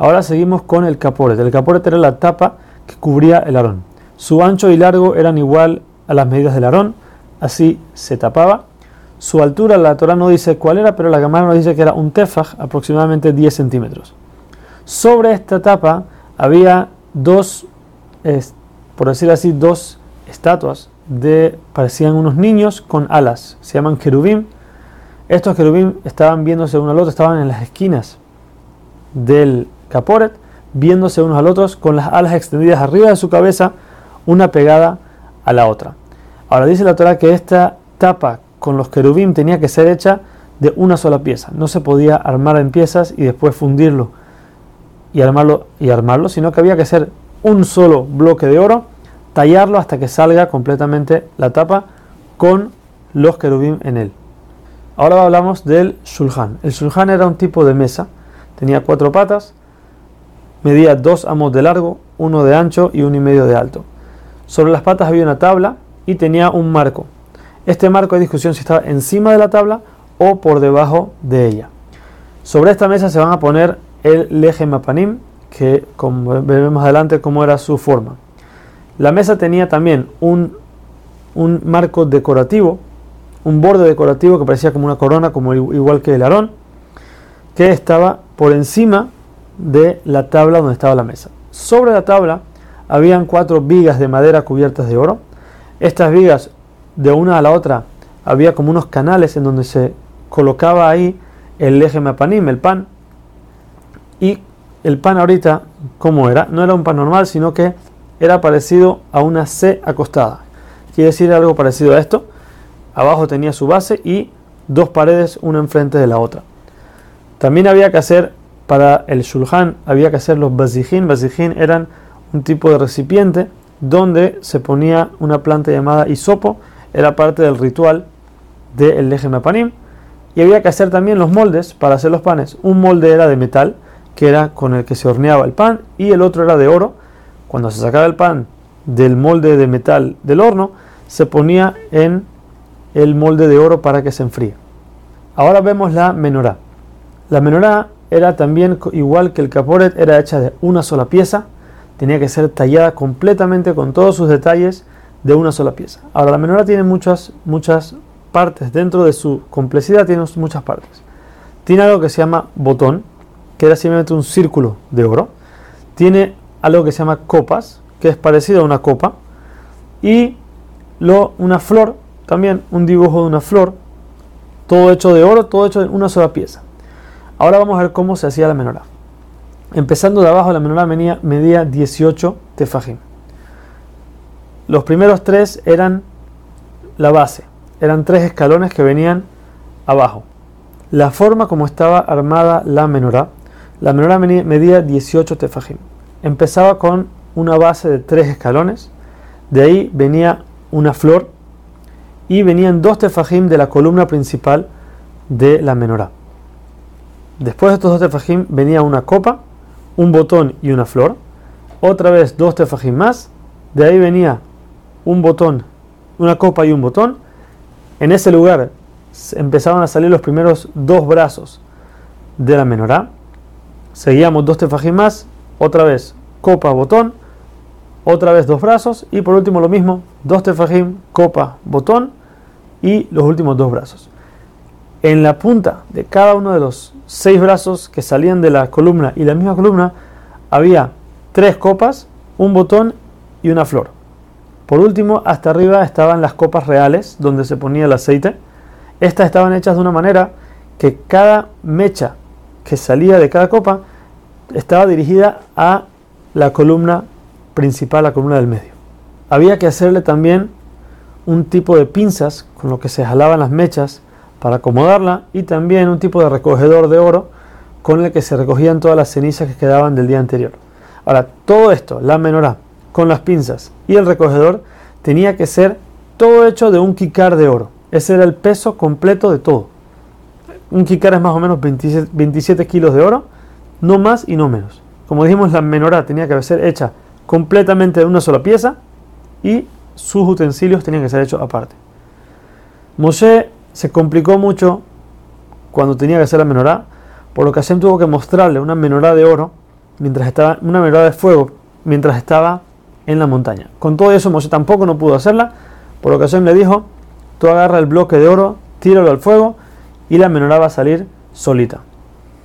Ahora seguimos con el caporet. El caporet era la tapa que cubría el arón. Su ancho y largo eran igual a las medidas del arón, así se tapaba. Su altura, la Torah no dice cuál era, pero la cámara nos dice que era un tefaj, aproximadamente 10 centímetros. Sobre esta tapa había dos, por decir así, dos estatuas de, parecían unos niños con alas, se llaman querubim. Estos querubim estaban viéndose uno al otro, estaban en las esquinas del caporet, viéndose unos al otros con las alas extendidas arriba de su cabeza, una pegada a la otra. Ahora dice la Torah que esta tapa con los querubim tenía que ser hecha de una sola pieza. No se podía armar en piezas y después fundirlo y armarlo, y armarlo sino que había que hacer un solo bloque de oro, tallarlo hasta que salga completamente la tapa con los querubim en él. Ahora hablamos del shulhan. El shulhan era un tipo de mesa, tenía cuatro patas, medía dos amos de largo, uno de ancho y uno y medio de alto. Sobre las patas había una tabla y tenía un marco. Este marco hay discusión si estaba encima de la tabla o por debajo de ella. Sobre esta mesa se van a poner el leje mapanim, que como veremos adelante cómo era su forma. La mesa tenía también un, un marco decorativo, un borde decorativo que parecía como una corona, como igual que el arón, que estaba por encima de la tabla donde estaba la mesa. Sobre la tabla habían cuatro vigas de madera cubiertas de oro. Estas vigas, de una a la otra, había como unos canales en donde se colocaba ahí el leje mapanim, el pan, y el pan ahorita, ¿cómo era? No era un pan normal, sino que era parecido a una C acostada. Quiere decir algo parecido a esto. Abajo tenía su base y dos paredes, una enfrente de la otra. También había que hacer, para el shulhan, había que hacer los bazijín. Bazijín eran un tipo de recipiente donde se ponía una planta llamada isopo. Era parte del ritual del de panim. Y había que hacer también los moldes para hacer los panes. Un molde era de metal que era con el que se horneaba el pan, y el otro era de oro. Cuando se sacaba el pan del molde de metal del horno, se ponía en el molde de oro para que se enfríe. Ahora vemos la menorá. La menorá era también igual que el caporet, era hecha de una sola pieza, tenía que ser tallada completamente con todos sus detalles de una sola pieza. Ahora la menorá tiene muchas, muchas partes, dentro de su complejidad tiene muchas partes. Tiene algo que se llama botón, que era simplemente un círculo de oro. Tiene algo que se llama copas, que es parecido a una copa. Y lo, una flor, también un dibujo de una flor, todo hecho de oro, todo hecho de una sola pieza. Ahora vamos a ver cómo se hacía la menorá. Empezando de abajo, la menorá medía, medía 18 tefajim. Los primeros tres eran la base, eran tres escalones que venían abajo. La forma como estaba armada la menorá la menorá medía 18 tefajim. Empezaba con una base de tres escalones, de ahí venía una flor y venían dos tefajim de la columna principal de la menorá. Después de estos dos tefajim venía una copa, un botón y una flor. Otra vez dos tefajim más. De ahí venía un botón, una copa y un botón. En ese lugar empezaban a salir los primeros dos brazos de la menorá seguíamos dos tefajim más, otra vez copa, botón, otra vez dos brazos y por último lo mismo, dos tefajim, copa, botón y los últimos dos brazos. En la punta de cada uno de los seis brazos que salían de la columna y la misma columna había tres copas, un botón y una flor. Por último, hasta arriba estaban las copas reales donde se ponía el aceite. Estas estaban hechas de una manera que cada mecha que salía de cada copa estaba dirigida a la columna principal, la columna del medio. Había que hacerle también un tipo de pinzas con lo que se jalaban las mechas para acomodarla y también un tipo de recogedor de oro con el que se recogían todas las cenizas que quedaban del día anterior. Ahora, todo esto, la menorá, con las pinzas y el recogedor, tenía que ser todo hecho de un kikar de oro. Ese era el peso completo de todo un kikar es más o menos 27, kilos de oro, no más y no menos. Como dijimos, la menorá tenía que ser hecha completamente de una sola pieza y sus utensilios tenían que ser hechos aparte. Moshe se complicó mucho cuando tenía que hacer la menorá, por lo que Hashem tuvo que mostrarle una menorá de oro mientras estaba, una menorá de fuego, mientras estaba en la montaña. Con todo eso, Moshe tampoco no pudo hacerla, por lo que Hashem le dijo, tú agarra el bloque de oro, tíralo al fuego y la menorá va a salir solita.